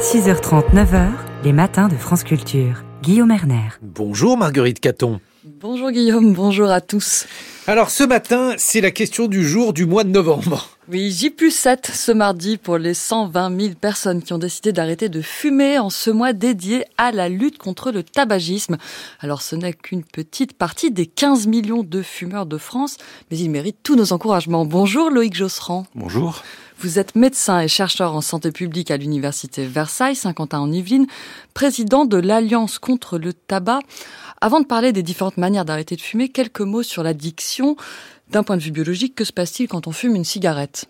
6h30, 9h, les matins de France Culture. Guillaume Erner. Bonjour Marguerite Caton. Bonjour Guillaume, bonjour à tous. Alors ce matin, c'est la question du jour du mois de novembre. Oui, J plus 7 ce mardi pour les 120 000 personnes qui ont décidé d'arrêter de fumer en ce mois dédié à la lutte contre le tabagisme. Alors ce n'est qu'une petite partie des 15 millions de fumeurs de France, mais ils méritent tous nos encouragements. Bonjour Loïc Josserand. Bonjour. Vous êtes médecin et chercheur en santé publique à l'université Versailles, Saint-Quentin en Yvelines, président de l'Alliance contre le tabac. Avant de parler des différentes manières d'arrêter de fumer, quelques mots sur l'addiction. D'un point de vue biologique, que se passe-t-il quand on fume une cigarette?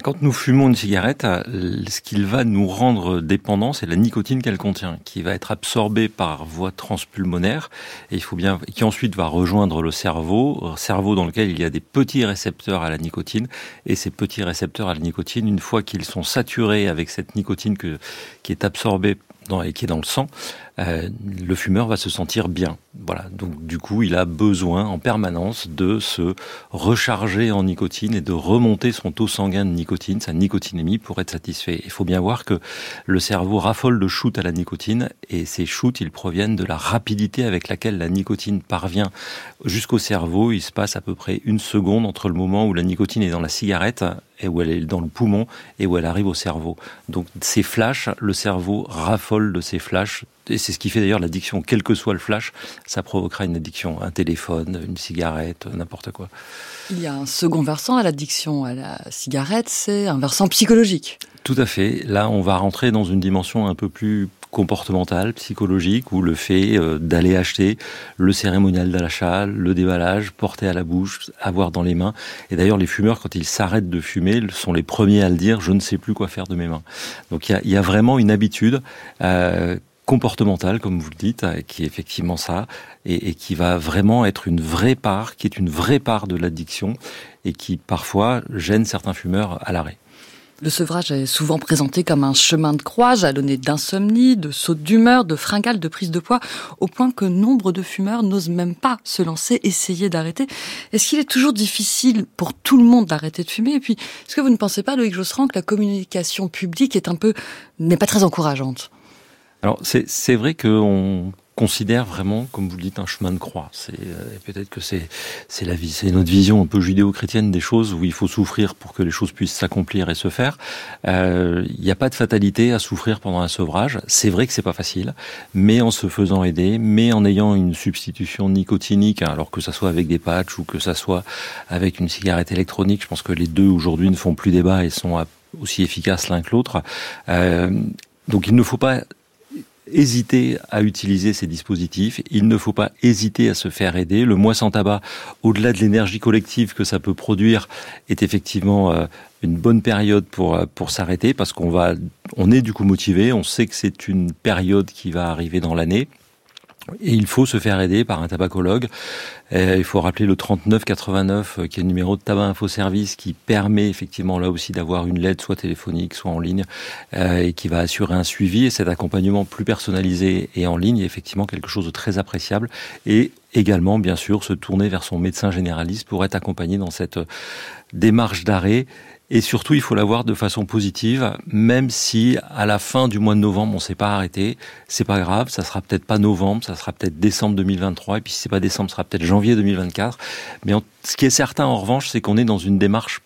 Quand nous fumons une cigarette, ce qu'il va nous rendre dépendant, c'est la nicotine qu'elle contient, qui va être absorbée par voie transpulmonaire et il faut bien, qui ensuite va rejoindre le cerveau, cerveau dans lequel il y a des petits récepteurs à la nicotine et ces petits récepteurs à la nicotine, une fois qu'ils sont saturés avec cette nicotine que, qui est absorbée et qui est dans le sang, euh, le fumeur va se sentir bien. Voilà. Donc du coup, il a besoin en permanence de se recharger en nicotine et de remonter son taux sanguin de nicotine, sa nicotinémie, pour être satisfait. Il faut bien voir que le cerveau raffole de shoot à la nicotine et ces shoots, ils proviennent de la rapidité avec laquelle la nicotine parvient jusqu'au cerveau. Il se passe à peu près une seconde entre le moment où la nicotine est dans la cigarette et où elle est dans le poumon et où elle arrive au cerveau. Donc ces flashs, le cerveau raffole de ces flashs et c'est ce qui fait d'ailleurs l'addiction, quel que soit le flash, ça provoquera une addiction, un téléphone, une cigarette, n'importe quoi. Il y a un second versant à l'addiction à la cigarette, c'est un versant psychologique. Tout à fait. Là, on va rentrer dans une dimension un peu plus comportementale, psychologique, où le fait euh, d'aller acheter le cérémonial d'achat, le déballage, porter à la bouche, avoir dans les mains. Et d'ailleurs, les fumeurs, quand ils s'arrêtent de fumer, sont les premiers à le dire, je ne sais plus quoi faire de mes mains. Donc il y a, vraiment une habitude. Euh, comportementale, comme vous le dites, euh, qui est effectivement ça, et, qui va vraiment être une vraie part, qui est une vraie part de l'addiction, et qui parfois gêne certains fumeurs à l'arrêt. Le sevrage est souvent présenté comme un chemin de croix, jalonné d'insomnie, de sautes d'humeur, de fringales, de prise de poids, au point que nombre de fumeurs n'osent même pas se lancer, essayer d'arrêter. Est-ce qu'il est toujours difficile pour tout le monde d'arrêter de fumer? Et puis, est-ce que vous ne pensez pas, Loïc Josserand, que la communication publique n'est pas très encourageante? Alors c'est vrai qu'on considère vraiment, comme vous le dites, un chemin de croix. C'est euh, peut-être que c'est c'est la vie, c'est notre vision un peu judéo-chrétienne des choses où il faut souffrir pour que les choses puissent s'accomplir et se faire. Euh, il n'y a pas de fatalité à souffrir pendant un sevrage. C'est vrai que c'est pas facile, mais en se faisant aider, mais en ayant une substitution nicotinique, hein, alors que ça soit avec des patchs ou que ça soit avec une cigarette électronique, je pense que les deux aujourd'hui ne font plus débat et sont aussi efficaces l'un que l'autre. Euh, donc il ne faut pas hésiter à utiliser ces dispositifs. Il ne faut pas hésiter à se faire aider. Le mois sans tabac, au-delà de l'énergie collective que ça peut produire, est effectivement euh, une bonne période pour euh, pour s'arrêter parce qu'on va, on est du coup motivé. On sait que c'est une période qui va arriver dans l'année. Et il faut se faire aider par un tabacologue. il faut rappeler le 3989, euh, qui est le numéro de tabac info service, qui permet effectivement là aussi d'avoir une lettre soit téléphonique, soit en ligne, euh, et qui va assurer un suivi. Et cet accompagnement plus personnalisé et en ligne est effectivement quelque chose de très appréciable. Et également, bien sûr, se tourner vers son médecin généraliste pour être accompagné dans cette démarche d'arrêt et surtout, il faut la voir de façon positive, même si à la fin du mois de novembre, on s'est pas arrêté. C'est pas grave, ça sera peut-être pas novembre, ça sera peut-être décembre 2023, et puis si c'est pas décembre, ça sera peut-être janvier 2024. Mais ce qui est certain, en revanche, c'est qu'on est dans une démarche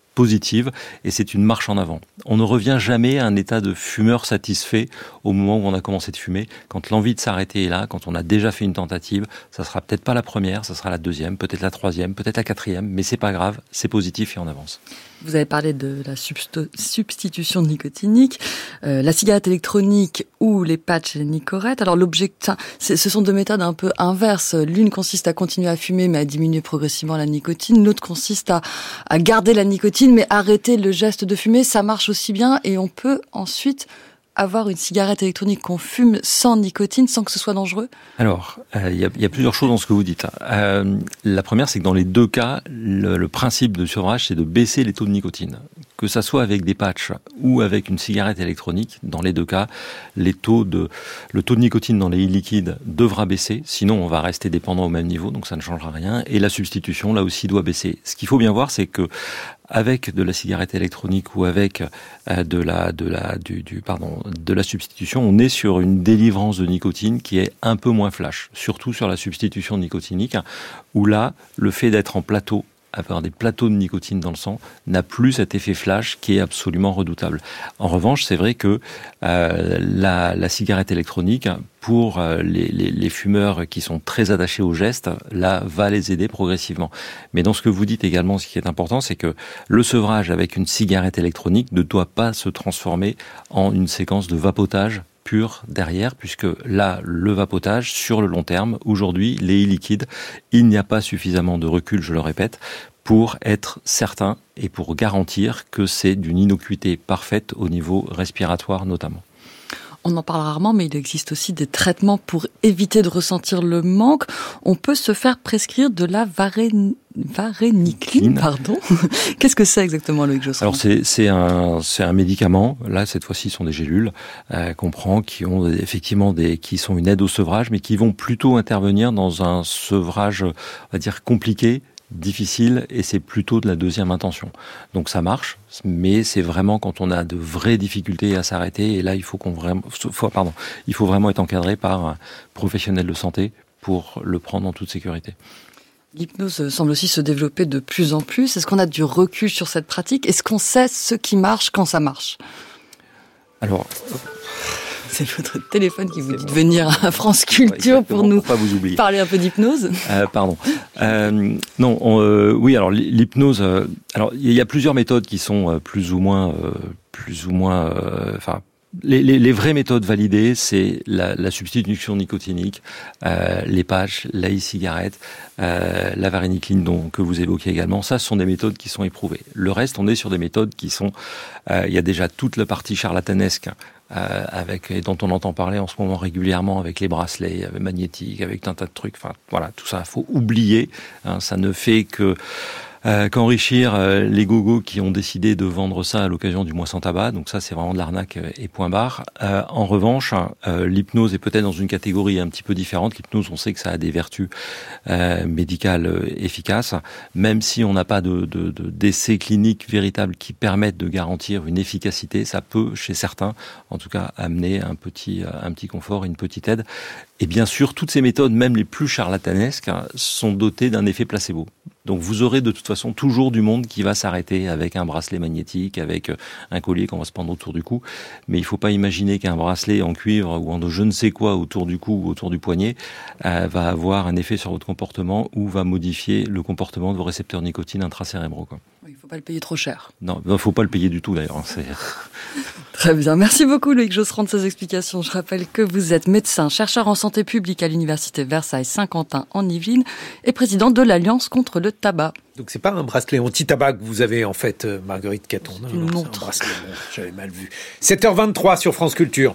et c'est une marche en avant. On ne revient jamais à un état de fumeur satisfait au moment où on a commencé de fumer. Quand l'envie de s'arrêter est là, quand on a déjà fait une tentative, ça sera peut-être pas la première, ça sera la deuxième, peut-être la troisième, peut-être la quatrième, mais c'est pas grave, c'est positif et on avance. Vous avez parlé de la substitution nicotinique, euh, la cigarette électronique ou les patchs et les nicorettes. Alors l'objectif, ce sont deux méthodes un peu inverses. L'une consiste à continuer à fumer mais à diminuer progressivement la nicotine. L'autre consiste à garder la nicotine mais arrêter le geste de fumer. Ça marche aussi bien et on peut ensuite avoir une cigarette électronique qu'on fume sans nicotine, sans que ce soit dangereux Alors, euh, il y, a, plusieurs choses dans ce que vous dites. Euh, la première, c'est que dans les deux cas, le, le principe de sevrage, c'est de baisser les taux de nicotine. Que ça soit avec des patchs ou avec une cigarette électronique, dans les deux cas, le taux de nicotine dans les liquides devra baisser, sinon on va rester dépendant au même niveau, donc ça ne changera rien. Et la substitution, là aussi, doit baisser. Ce qu'il faut bien voir, c'est que avec de la cigarette électronique ou avec euh, de la substitution, on est sur une délivrance de nicotine qui est un peu moins flash, surtout sur la substitution nicotinique, où là, le fait d'être en plateau avoir des plateaux de nicotine dans le sang n'a plus cet effet flash qui est absolument redoutable. En revanche, c'est vrai que euh, la, cigarette électronique, pour euh, les, les, les, fumeurs qui sont très attachés au geste, là, va les aider progressivement. Mais dans ce que vous dites également, ce qui est important, c'est que le sevrage avec une cigarette électronique ne doit pas se transformer en une séquence de vapotage derrière, puisque là, le vapotage, sur le long terme, aujourd'hui, les liquides, il n'y a pas suffisamment de recul, je le répète, pour être certain et pour garantir que c'est d'une innocuité parfaite au niveau respiratoire notamment. On en parle rarement, mais il existe aussi des traitements pour éviter de ressentir le manque. On peut se faire prescrire de la varénicline, pardon. Qu'est-ce que c'est exactement, Loïc Josserand Alors c'est c'est un c'est un médicament. Là, cette fois-ci, ce sont des gélules euh, qu'on prend, qui ont effectivement des qui sont une aide au sevrage, mais qui vont plutôt intervenir dans un sevrage, on va dire compliqué, difficile et c'est plutôt de la deuxième intention. Donc ça marche, mais c'est vraiment quand on a de vraies difficultés à s'arrêter et là il faut qu'on vraiment, pardon, il faut vraiment être encadré par un professionnel de santé pour le prendre en toute sécurité. L'hypnose semble aussi se développer de plus en plus. Est-ce qu'on a du recul sur cette pratique? Est-ce qu'on sait ce qui marche quand ça marche? Alors, c'est votre téléphone qui vous dit de venir à France Culture pour nous parler un peu d'hypnose. Euh, pardon. Euh, non, euh, oui. Alors l'hypnose. Euh, alors il y a plusieurs méthodes qui sont euh, plus ou moins, plus ou moins, enfin les, les, les, vraies méthodes validées, c'est la, la, substitution nicotinique, euh, les patchs, la e-cigarette, euh, la varénicline dont, que vous évoquez également. Ça, ce sont des méthodes qui sont éprouvées. Le reste, on est sur des méthodes qui sont... Euh, il y a déjà toute la partie charlatanesque euh, avec et dont on entend parler en ce moment régulièrement avec les bracelets avec magnétiques, avec un tas de trucs. Enfin, voilà, tout ça, faut oublier. Hein, ça ne fait que euh, qu'enrichir euh, les gogos qui ont décidé de vendre ça à l'occasion du mois sans tabac. Donc ça, c'est vraiment de l'arnaque euh, et point barre. Euh, en revanche, l'hypnose est peut-être dans une catégorie un petit peu différente. L'hypnose, on sait que ça a des vertus médicales efficaces, même si on n'a pas de, de, de, d'essais cliniques véritables qui permettent de garantir une efficacité, ça peut, chez certains, en tout cas, amener un petit, un petit confort, une petite aide. Et bien sûr, toutes ces méthodes, même les plus charlatanesques, hein, sont dotées d'un effet placebo. Donc vous aurez de toute façon toujours du monde qui va s'arrêter avec un bracelet magnétique, avec euh, un collier qu'on va se prendre autour du cou. Mais il ne faut pas imaginer qu'un bracelet en cuivre ou en je ne sais quoi autour du cou ou autour du poignet euh, va avoir un effet sur votre comportement ou va modifier le comportement de vos récepteurs nicotine intracérébraux. Quoi. Il ne faut pas le payer trop cher. Non, il ne faut pas le payer du tout d'ailleurs. Très bien. Merci beaucoup Loïc Josserand de ces explications. Je rappelle que vous êtes médecin, chercheur en santé publique à l'université Versailles-Saint-Quentin en Yvelines et président de l'Alliance contre le tabac. Donc c'est pas un bracelet anti-tabac que vous avez en fait, euh, Marguerite Caton. Non, non, c'est un bracelet, j'avais mal vu. 7h23 sur France Culture.